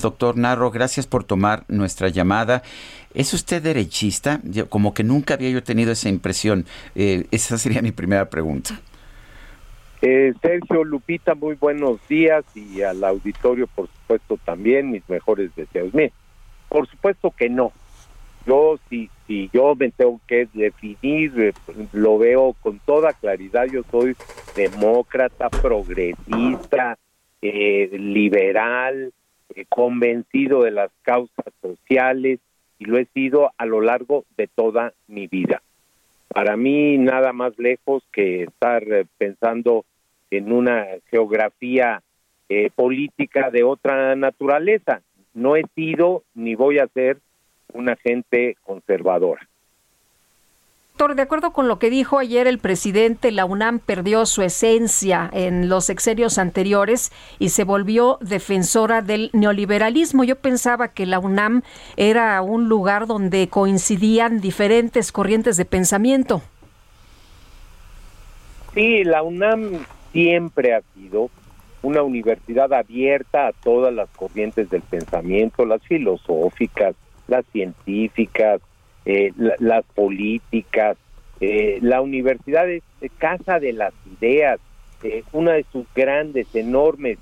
Doctor Narro, gracias por tomar nuestra llamada. ¿Es usted derechista? como que nunca había yo tenido esa impresión. Eh, esa sería mi primera pregunta. Eh, Sergio Lupita, muy buenos días y al auditorio, por supuesto, también mis mejores deseos. Mire, por supuesto que no. Yo, si, si yo me tengo que definir, eh, lo veo con toda claridad. Yo soy demócrata, progresista, liberal, convencido de las causas sociales y lo he sido a lo largo de toda mi vida. Para mí nada más lejos que estar eh, pensando en una geografía eh, política de otra naturaleza. No he sido ni voy a ser una gente conservadora de acuerdo con lo que dijo ayer el presidente, la UNAM perdió su esencia en los sexenios anteriores y se volvió defensora del neoliberalismo. Yo pensaba que la UNAM era un lugar donde coincidían diferentes corrientes de pensamiento. Sí, la UNAM siempre ha sido una universidad abierta a todas las corrientes del pensamiento, las filosóficas, las científicas, eh, las políticas. Eh, la universidad es casa de las ideas. Eh, una de sus grandes, enormes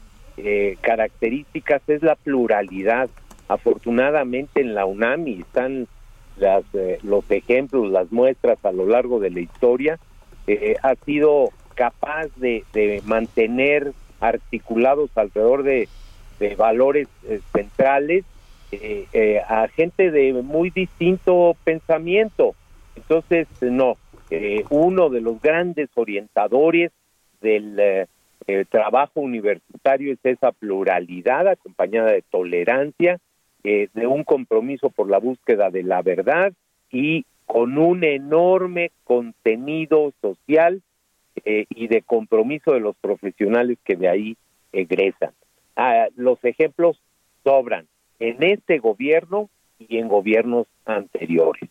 características es la pluralidad. Afortunadamente en la UNAMI están las, los ejemplos, las muestras a lo largo de la historia. ha sido capaz de, mantener articulados alrededor de valores centrales eh, eh, a gente de muy distinto pensamiento. Entonces, no, eh, uno de los grandes orientadores del trabajo universitario es esa pluralidad acompañada de tolerancia, de un compromiso por la búsqueda de la verdad y con un enorme contenido social y de compromiso de los profesionales que de ahí egresan. Ah, los ejemplos sobran en este gobierno y en gobiernos anteriores.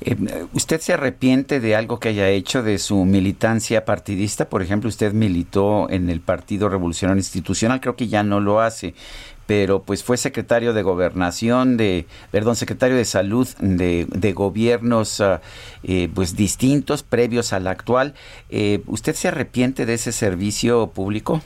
Eh, ¿Usted se arrepiente de algo que haya hecho de su militancia partidista? Por ejemplo, usted militó en el Partido Revolucionario Institucional, creo que ya no lo hace, pero pues fue secretario de gobernación, de, perdón, secretario de salud de, de gobiernos ah, eh, pues distintos, previos al actual. Eh, ¿Usted se arrepiente de ese servicio público?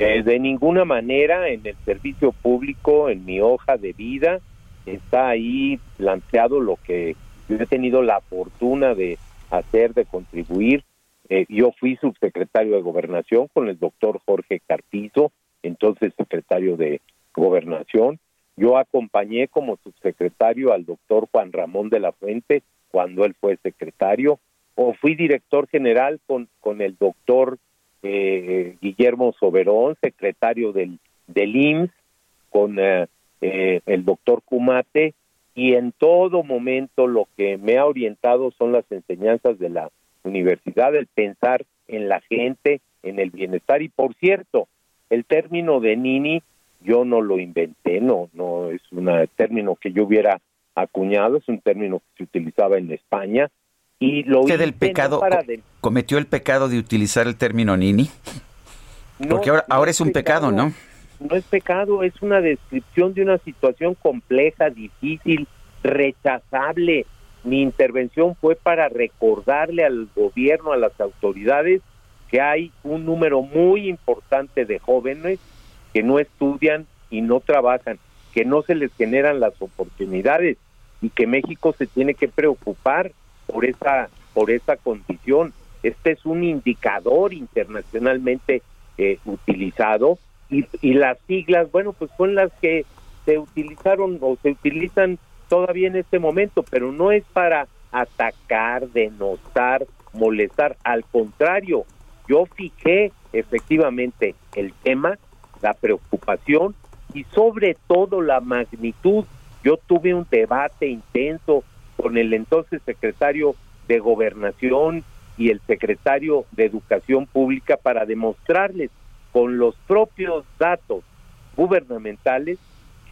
Eh, de ninguna manera en el servicio público, en mi hoja de vida, está ahí planteado lo que yo he tenido la fortuna de hacer, de contribuir. Eh, yo fui subsecretario de Gobernación con el doctor Jorge Carpizo, entonces secretario de Gobernación. Yo acompañé como subsecretario al doctor Juan Ramón de la Fuente cuando él fue secretario, o fui director general con, con el doctor eh, Guillermo Soberón, secretario del, del IMSS, con eh, eh, el doctor Cumate, y en todo momento lo que me ha orientado son las enseñanzas de la universidad, el pensar en la gente, en el bienestar. Y por cierto, el término de Nini yo no lo inventé, no, no es un término que yo hubiera acuñado, es un término que se utilizaba en España y lo ¿Usted el pecado, cometió el pecado de utilizar el término nini? Porque ahora, ahora es un pecado, ¿no? No es pecado, es una descripción de una situación compleja, difícil, rechazable. Mi intervención fue para recordarle al gobierno, a las autoridades, que hay un número muy importante de jóvenes que no estudian y no trabajan, que no se les generan las oportunidades y que México se tiene que preocupar por esa por esa condición. Este es un indicador internacionalmente eh, utilizado y, y las siglas, bueno, pues son las que se utilizaron o se utilizan todavía en este momento, pero no es para atacar, denostar, molestar, al contrario, yo fijé efectivamente el tema, la preocupación y sobre todo la magnitud. Yo tuve un debate intenso con el entonces secretario de Gobernación y el secretario de Educación Pública para demostrarles con los propios datos gubernamentales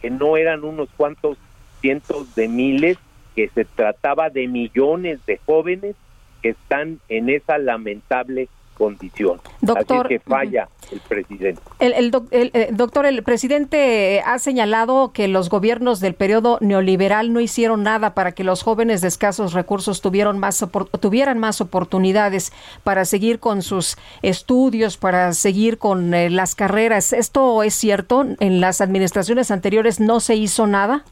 que no eran unos cuantos cientos de miles, que se trataba de millones de jóvenes que están en esa lamentable condición. Doctor, Así que falla el presidente. El, eh, doctor, el presidente ha señalado que los gobiernos del periodo neoliberal no hicieron nada para que los jóvenes de escasos recursos tuvieran más, tuvieran más oportunidades para seguir con sus estudios, para seguir con eh, las carreras. ¿Esto es cierto? ¿En las administraciones anteriores no se hizo nada?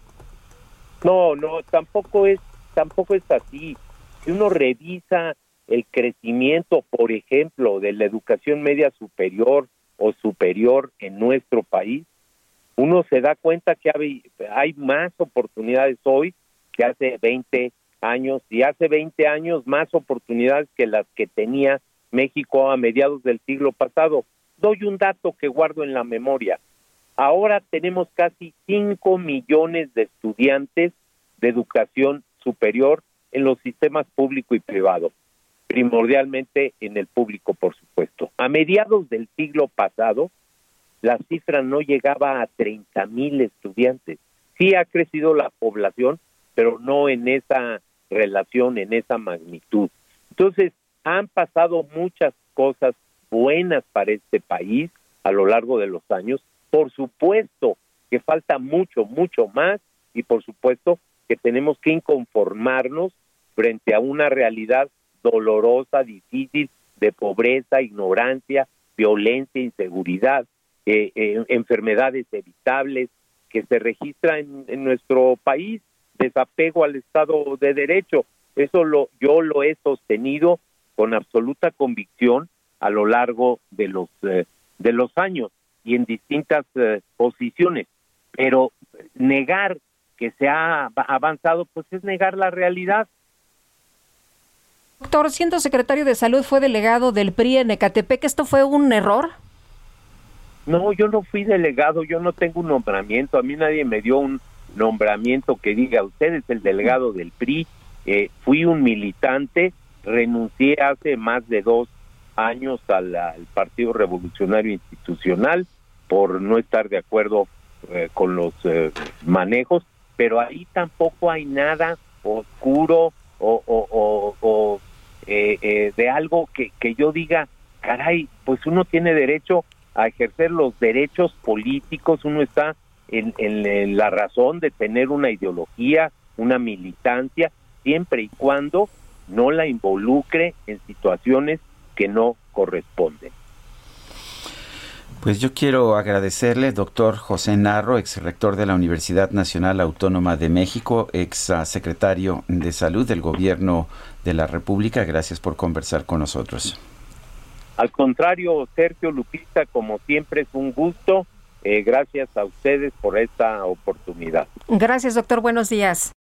No, no, tampoco es, tampoco es así. Si uno revisa el crecimiento, por ejemplo, de la educación media superior o superior en nuestro país, uno se da cuenta que hay, más oportunidades hoy que hace 20 años y hace 20 años más oportunidades que las que tenía México a mediados del siglo pasado. Doy un dato que guardo en la memoria. Ahora tenemos casi 5 millones de estudiantes de educación superior en los sistemas público y privado primordialmente en el público, por supuesto. A mediados del siglo pasado, la cifra no llegaba a 30 mil estudiantes. Sí ha crecido la población, pero no en esa relación, en esa magnitud. Entonces, han pasado muchas cosas buenas para este país a lo largo de los años. Por supuesto que falta mucho, mucho más y por supuesto que tenemos que inconformarnos frente a una realidad dolorosa, difícil, de pobreza, ignorancia, violencia, inseguridad, eh, eh, enfermedades evitables que se registran en, nuestro país, desapego al Estado de Derecho. Eso lo, yo lo he sostenido con absoluta convicción a lo largo de los, eh, de los años y en distintas posiciones. Pero negar que se ha avanzado, pues es negar la realidad. Doctor, siendo secretario de Salud, fue delegado del PRI en Ecatepec. ¿Esto fue un error? No, yo no fui delegado, yo no tengo un nombramiento. A mí nadie me dio un nombramiento que diga, usted es el delegado del PRI. Eh, fui un militante, renuncié hace más de dos años al, Partido Revolucionario Institucional por no estar de acuerdo eh, con los eh, manejos, pero ahí tampoco hay nada oscuro o, o, o, eh, eh, de algo que, que yo diga, caray, pues uno tiene derecho a ejercer los derechos políticos, uno está en, en, la razón de tener una ideología, una militancia, siempre y cuando no la involucre en situaciones que no corresponden. Pues yo quiero agradecerle, doctor José Narro, ex rector de la Universidad Nacional Autónoma de México, ex secretario de Salud del Gobierno de la República. Gracias por conversar con nosotros. Al contrario, Sergio Lupita, como siempre es un gusto. Eh, gracias a ustedes por esta oportunidad. Gracias, doctor. Buenos días.